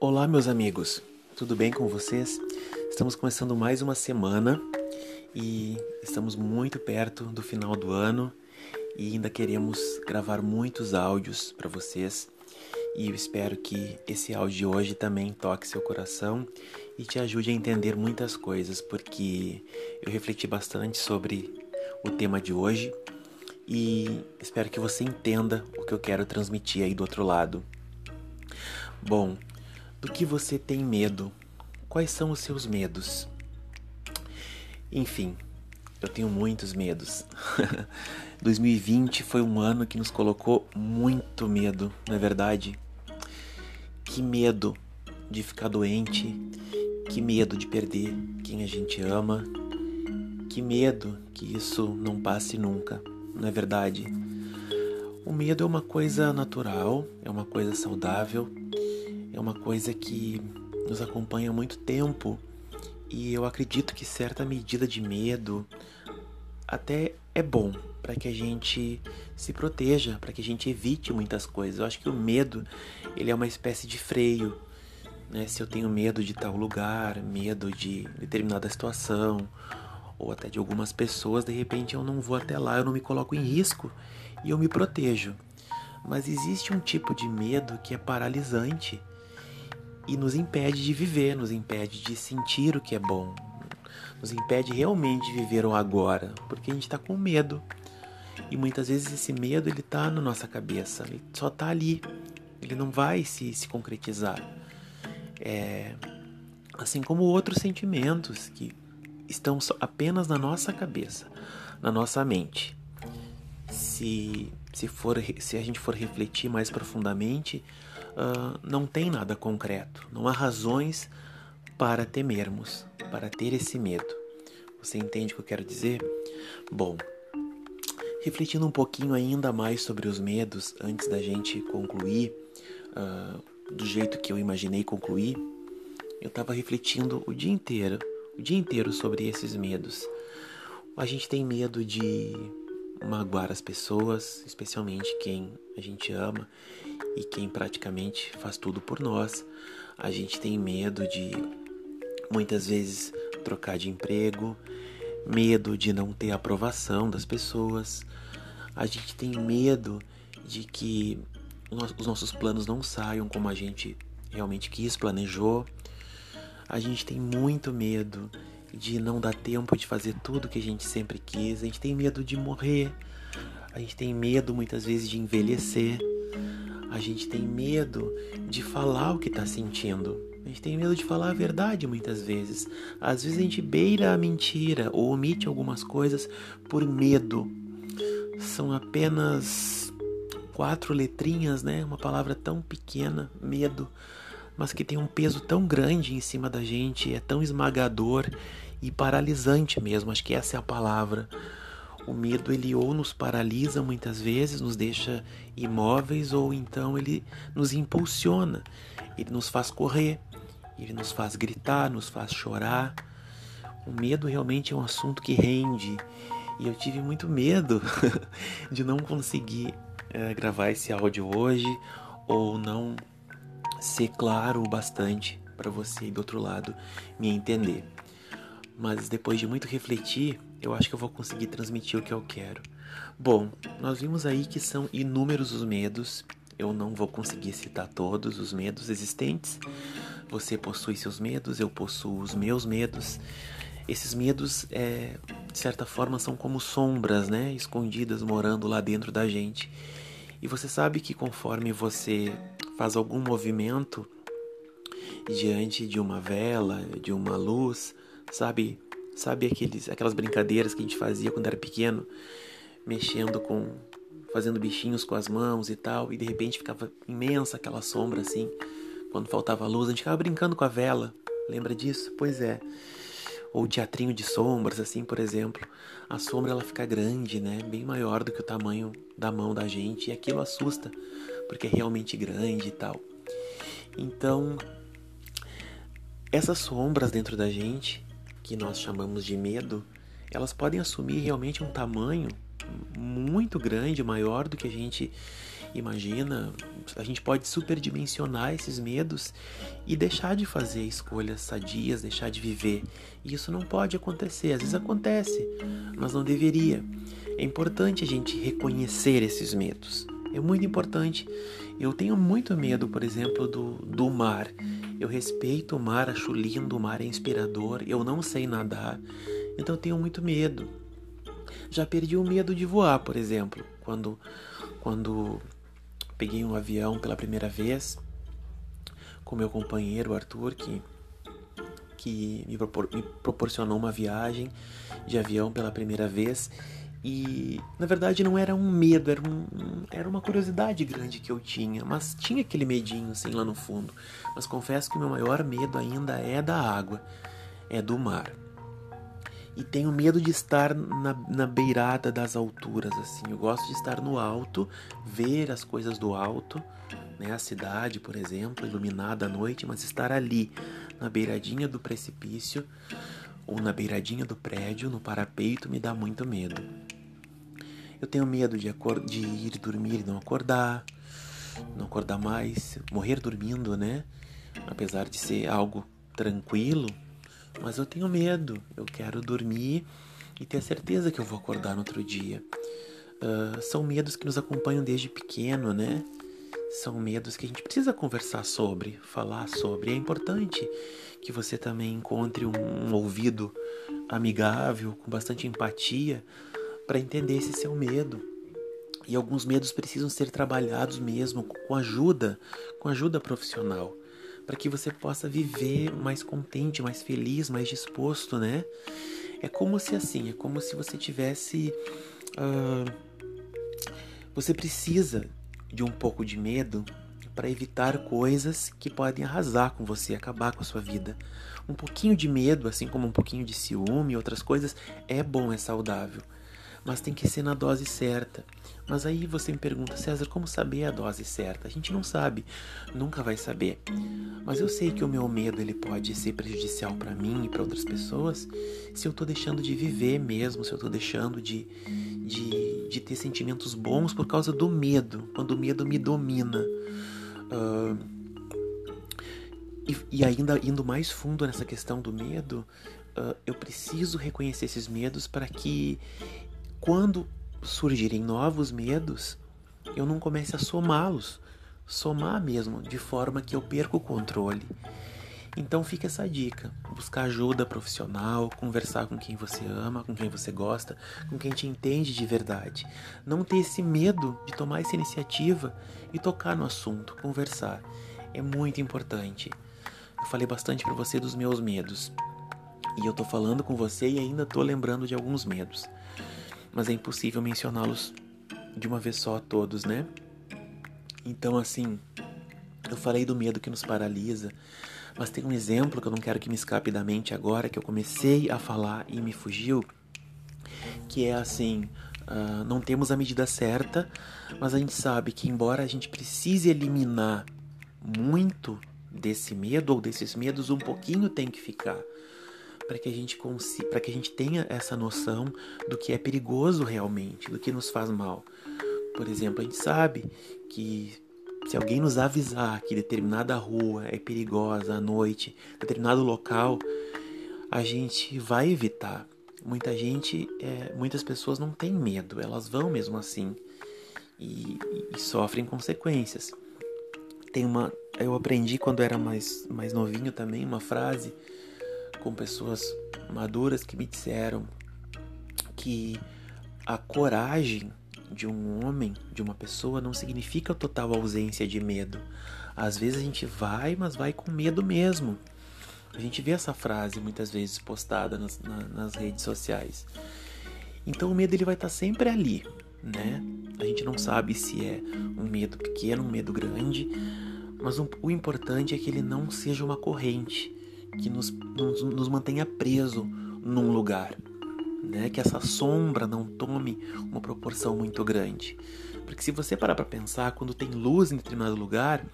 Olá, meus amigos, tudo bem com vocês? Estamos começando mais uma semana e estamos muito perto do final do ano e ainda queremos gravar muitos áudios para vocês. E eu espero que esse áudio de hoje também toque seu coração e te ajude a entender muitas coisas, porque eu refleti bastante sobre o tema de hoje e espero que você entenda o que eu quero transmitir aí do outro lado. Bom, do que você tem medo? Quais são os seus medos? Enfim, eu tenho muitos medos. 2020 foi um ano que nos colocou muito medo, não é verdade? Que medo de ficar doente, que medo de perder quem a gente ama, que medo que isso não passe nunca não é verdade? O medo é uma coisa natural, é uma coisa saudável, é uma coisa que nos acompanha há muito tempo e eu acredito que certa medida de medo até é bom para que a gente se proteja, para que a gente evite muitas coisas. Eu acho que o medo ele é uma espécie de freio. Né? Se eu tenho medo de tal lugar, medo de determinada situação, ou até de algumas pessoas, de repente eu não vou até lá, eu não me coloco em risco e eu me protejo. Mas existe um tipo de medo que é paralisante e nos impede de viver, nos impede de sentir o que é bom, nos impede realmente de viver o agora, porque a gente está com medo. E muitas vezes esse medo ele está na nossa cabeça, ele só está ali, ele não vai se, se concretizar. É, assim como outros sentimentos que estão apenas na nossa cabeça, na nossa mente. Se, se, for, se a gente for refletir mais profundamente, uh, não tem nada concreto, não há razões para temermos, para ter esse medo. Você entende o que eu quero dizer? Bom, refletindo um pouquinho ainda mais sobre os medos antes da gente concluir uh, do jeito que eu imaginei concluir, eu estava refletindo o dia inteiro o dia inteiro sobre esses medos. A gente tem medo de magoar as pessoas, especialmente quem a gente ama e quem praticamente faz tudo por nós. A gente tem medo de muitas vezes trocar de emprego, medo de não ter aprovação das pessoas. A gente tem medo de que os nossos planos não saiam como a gente realmente quis, planejou a gente tem muito medo de não dar tempo de fazer tudo que a gente sempre quis, a gente tem medo de morrer, a gente tem medo muitas vezes de envelhecer, a gente tem medo de falar o que está sentindo. A gente tem medo de falar a verdade muitas vezes. Às vezes a gente beira a mentira ou omite algumas coisas por medo. São apenas quatro letrinhas, né? Uma palavra tão pequena, medo mas que tem um peso tão grande em cima da gente, é tão esmagador e paralisante mesmo, acho que essa é a palavra. O medo ele ou nos paralisa muitas vezes, nos deixa imóveis, ou então ele nos impulsiona, ele nos faz correr, ele nos faz gritar, nos faz chorar. O medo realmente é um assunto que rende e eu tive muito medo de não conseguir é, gravar esse áudio hoje ou não ser claro o bastante para você do outro lado me entender. Mas depois de muito refletir, eu acho que eu vou conseguir transmitir o que eu quero. Bom, nós vimos aí que são inúmeros os medos. Eu não vou conseguir citar todos os medos existentes. Você possui seus medos, eu possuo os meus medos. Esses medos, é, de certa forma, são como sombras, né, escondidas morando lá dentro da gente. E você sabe que conforme você faz algum movimento diante de uma vela, de uma luz, sabe? Sabe aqueles, aquelas brincadeiras que a gente fazia quando era pequeno, mexendo com, fazendo bichinhos com as mãos e tal, e de repente ficava imensa aquela sombra assim, quando faltava luz, a gente ficava brincando com a vela. Lembra disso? Pois é. Ou teatrinho de sombras, assim, por exemplo. A sombra ela fica grande, né? Bem maior do que o tamanho da mão da gente, e aquilo assusta porque é realmente grande e tal. Então, essas sombras dentro da gente, que nós chamamos de medo, elas podem assumir realmente um tamanho muito grande, maior do que a gente Imagina, a gente pode superdimensionar esses medos e deixar de fazer escolhas sadias, deixar de viver. E isso não pode acontecer. Às vezes acontece, mas não deveria. É importante a gente reconhecer esses medos. É muito importante. Eu tenho muito medo, por exemplo, do, do mar. Eu respeito o mar, acho lindo, o mar é inspirador. Eu não sei nadar, então eu tenho muito medo. Já perdi o medo de voar, por exemplo, quando, quando peguei um avião pela primeira vez com meu companheiro Arthur, que, que me, propor, me proporcionou uma viagem de avião pela primeira vez. E na verdade não era um medo, era, um, era uma curiosidade grande que eu tinha, mas tinha aquele medinho assim lá no fundo. Mas confesso que o meu maior medo ainda é da água, é do mar. E tenho medo de estar na, na beirada das alturas, assim. Eu gosto de estar no alto, ver as coisas do alto, né? A cidade, por exemplo, iluminada à noite, mas estar ali, na beiradinha do precipício ou na beiradinha do prédio, no parapeito, me dá muito medo. Eu tenho medo de, de ir dormir e não acordar, não acordar mais, morrer dormindo, né? Apesar de ser algo tranquilo, mas eu tenho medo. Eu quero dormir e ter a certeza que eu vou acordar no outro dia. Uh, são medos que nos acompanham desde pequeno, né? São medos que a gente precisa conversar sobre, falar sobre. É importante que você também encontre um, um ouvido amigável, com bastante empatia, para entender esse seu medo. E alguns medos precisam ser trabalhados mesmo com ajuda, com ajuda profissional, para que você possa viver mais contente, mais feliz, mais disposto, né? É como se assim, é como se você tivesse. Uh, você precisa de um pouco de medo para evitar coisas que podem arrasar com você, acabar com a sua vida. Um pouquinho de medo, assim como um pouquinho de ciúme e outras coisas, é bom, é saudável mas tem que ser na dose certa. Mas aí você me pergunta, César, como saber a dose certa? A gente não sabe, nunca vai saber. Mas eu sei que o meu medo ele pode ser prejudicial para mim e para outras pessoas se eu tô deixando de viver mesmo, se eu tô deixando de, de, de ter sentimentos bons por causa do medo, quando o medo me domina. Uh, e, e, ainda indo mais fundo nessa questão do medo, uh, eu preciso reconhecer esses medos para que quando surgirem novos medos, eu não comece a somá-los, somar mesmo, de forma que eu perca o controle. Então fica essa dica: buscar ajuda profissional, conversar com quem você ama, com quem você gosta, com quem te entende de verdade. Não ter esse medo de tomar essa iniciativa e tocar no assunto, conversar. É muito importante. Eu falei bastante para você dos meus medos. E eu tô falando com você e ainda tô lembrando de alguns medos mas é impossível mencioná-los de uma vez só a todos, né? Então, assim, eu falei do medo que nos paralisa, mas tem um exemplo que eu não quero que me escape da mente agora, que eu comecei a falar e me fugiu, que é assim: uh, não temos a medida certa, mas a gente sabe que, embora a gente precise eliminar muito desse medo ou desses medos, um pouquinho tem que ficar para que a gente para que a gente tenha essa noção do que é perigoso realmente, do que nos faz mal. Por exemplo, a gente sabe que se alguém nos avisar que determinada rua é perigosa à noite, determinado local, a gente vai evitar. Muita gente, é, muitas pessoas não têm medo, elas vão mesmo assim e, e sofrem consequências. Tem uma, eu aprendi quando era mais mais novinho também uma frase com pessoas maduras que me disseram que a coragem de um homem, de uma pessoa, não significa total ausência de medo. Às vezes a gente vai, mas vai com medo mesmo. A gente vê essa frase muitas vezes postada nas, na, nas redes sociais. Então o medo ele vai estar sempre ali, né? A gente não sabe se é um medo pequeno, um medo grande, mas um, o importante é que ele não seja uma corrente, que nos, nos, nos mantenha preso num lugar, né? Que essa sombra não tome uma proporção muito grande. Porque se você parar para pensar, quando tem luz em determinado lugar,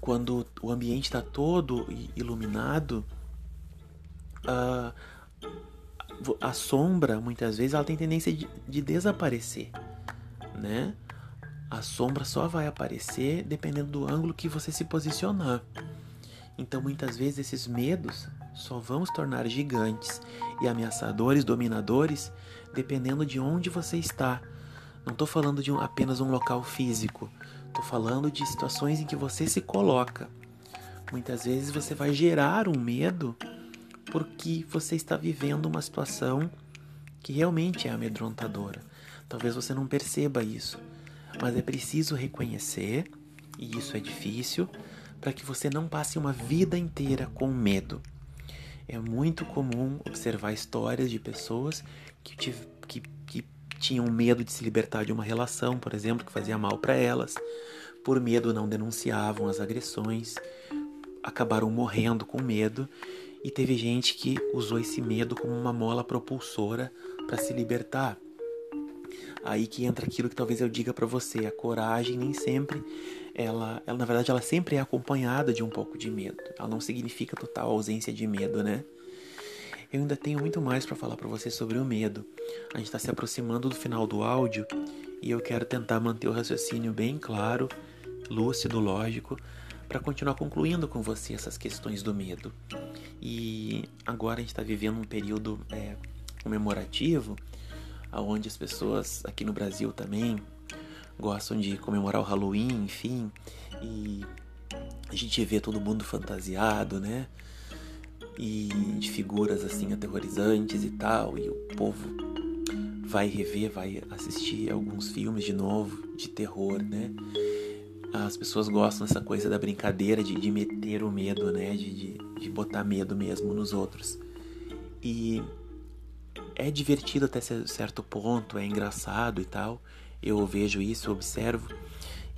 quando o ambiente está todo iluminado, a, a sombra muitas vezes ela tem tendência de, de desaparecer, né? A sombra só vai aparecer dependendo do ângulo que você se posicionar. Então, muitas vezes, esses medos só vão se tornar gigantes e ameaçadores, dominadores, dependendo de onde você está. Não estou falando de um, apenas um local físico, estou falando de situações em que você se coloca. Muitas vezes você vai gerar um medo porque você está vivendo uma situação que realmente é amedrontadora. Talvez você não perceba isso, mas é preciso reconhecer, e isso é difícil, para que você não passe uma vida inteira com medo. É muito comum observar histórias de pessoas que, que, que tinham medo de se libertar de uma relação, por exemplo, que fazia mal para elas, por medo não denunciavam as agressões, acabaram morrendo com medo e teve gente que usou esse medo como uma mola propulsora para se libertar. Aí que entra aquilo que talvez eu diga para você, a coragem nem sempre ela, ela na verdade ela sempre é acompanhada de um pouco de medo. Ela não significa total ausência de medo, né? Eu ainda tenho muito mais para falar para você sobre o medo. A gente está se aproximando do final do áudio e eu quero tentar manter o raciocínio bem claro, lúcido, lógico, para continuar concluindo com você essas questões do medo. E agora a gente está vivendo um período é, comemorativo, onde as pessoas aqui no Brasil também gostam de comemorar o Halloween, enfim, e a gente vê todo mundo fantasiado, né? E de figuras assim aterrorizantes e tal, e o povo vai rever, vai assistir alguns filmes de novo de terror, né? as pessoas gostam dessa coisa da brincadeira de, de meter o medo, né? De, de, de, botar medo mesmo nos outros. E é divertido até certo ponto, é engraçado e tal. Eu vejo isso, observo.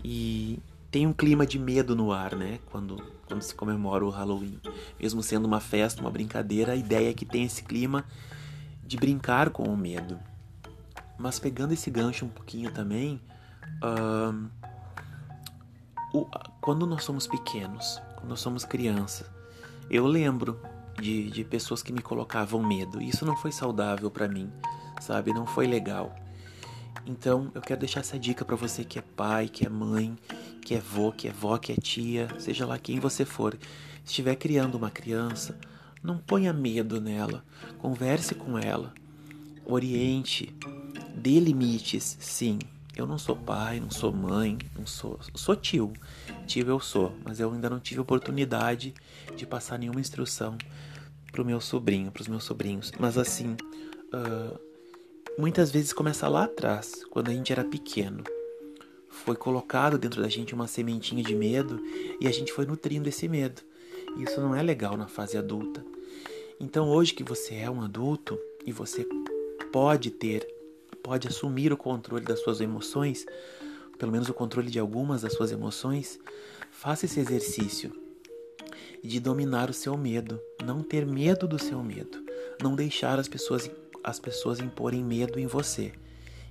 E tem um clima de medo no ar, né? Quando, quando se comemora o Halloween. Mesmo sendo uma festa, uma brincadeira, a ideia é que tem esse clima de brincar com o medo. Mas pegando esse gancho um pouquinho também. Uh, o, quando nós somos pequenos, quando nós somos crianças, eu lembro de, de pessoas que me colocavam medo. Isso não foi saudável para mim, sabe? Não foi legal. Então eu quero deixar essa dica para você que é pai, que é mãe, que é vô, que é vó, que é tia, seja lá quem você for. Estiver criando uma criança, não ponha medo nela. Converse com ela. Oriente. Dê limites, sim. Eu não sou pai, não sou mãe, não sou, sou tio. Tio eu sou, mas eu ainda não tive oportunidade de passar nenhuma instrução pro meu sobrinho, pros meus sobrinhos. Mas assim, uh, muitas vezes começa lá atrás, quando a gente era pequeno. Foi colocado dentro da gente uma sementinha de medo e a gente foi nutrindo esse medo. Isso não é legal na fase adulta. Então, hoje que você é um adulto e você pode ter pode assumir o controle das suas emoções, pelo menos o controle de algumas das suas emoções, faça esse exercício de dominar o seu medo, não ter medo do seu medo, não deixar as pessoas as pessoas imporem medo em você.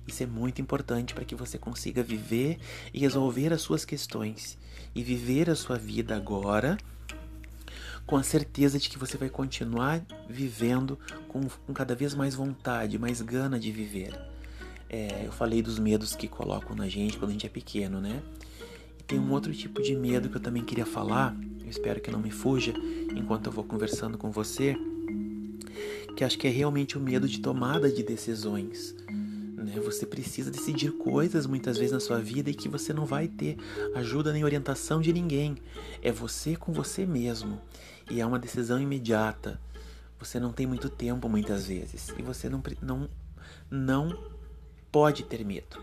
Isso é muito importante para que você consiga viver e resolver as suas questões e viver a sua vida agora com a certeza de que você vai continuar vivendo com, com cada vez mais vontade, mais gana de viver. É, eu falei dos medos que colocam na gente quando a gente é pequeno, né? E tem um outro tipo de medo que eu também queria falar, eu espero que não me fuja enquanto eu vou conversando com você, que acho que é realmente o medo de tomada de decisões. Né? Você precisa decidir coisas muitas vezes na sua vida e que você não vai ter ajuda nem orientação de ninguém. É você com você mesmo. E é uma decisão imediata. Você não tem muito tempo muitas vezes. E você não, não, não pode ter medo.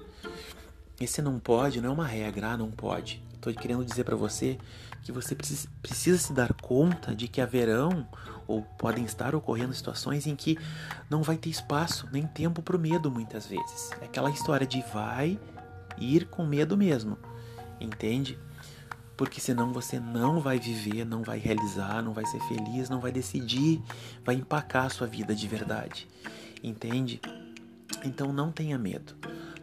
Esse não pode não é uma regra, ah, não pode. Estou querendo dizer para você que você precisa, precisa se dar conta de que haverão ou podem estar ocorrendo situações em que não vai ter espaço nem tempo para o medo muitas vezes. É aquela história de vai ir com medo mesmo, entende? Porque senão você não vai viver, não vai realizar, não vai ser feliz, não vai decidir, vai empacar a sua vida de verdade, entende? Então não tenha medo.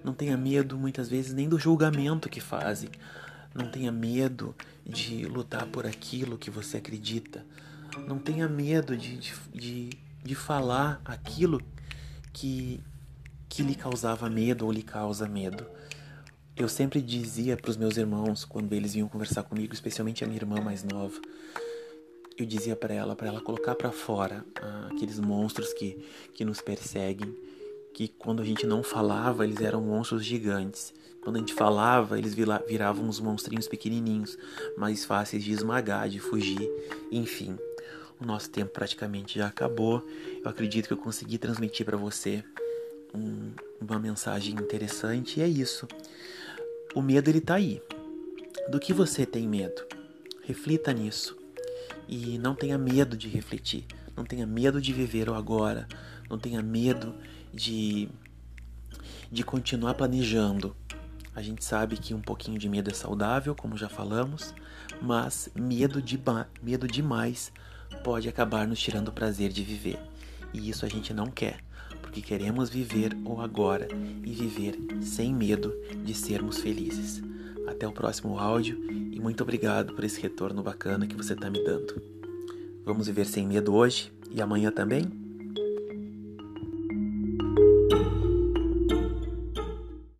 Não tenha medo muitas vezes nem do julgamento que fazem. Não tenha medo de lutar por aquilo que você acredita. Não tenha medo de, de, de falar aquilo que, que lhe causava medo ou lhe causa medo. eu sempre dizia para os meus irmãos quando eles vinham conversar comigo, especialmente a minha irmã mais nova, eu dizia para ela, para ela colocar para fora ah, aqueles monstros que que nos perseguem, que quando a gente não falava, eles eram monstros gigantes. Quando a gente falava, eles viravam uns monstrinhos pequenininhos, mais fáceis de esmagar, de fugir, enfim. O nosso tempo praticamente já acabou. Eu acredito que eu consegui transmitir para você um, uma mensagem interessante e é isso. O medo ele tá aí. Do que você tem medo? Reflita nisso. E não tenha medo de refletir. Não tenha medo de viver o agora. Não tenha medo de de continuar planejando. A gente sabe que um pouquinho de medo é saudável, como já falamos, mas medo, de medo demais pode acabar nos tirando o prazer de viver. E isso a gente não quer, porque queremos viver o agora e viver sem medo de sermos felizes. Até o próximo áudio e muito obrigado por esse retorno bacana que você está me dando. Vamos viver sem medo hoje e amanhã também?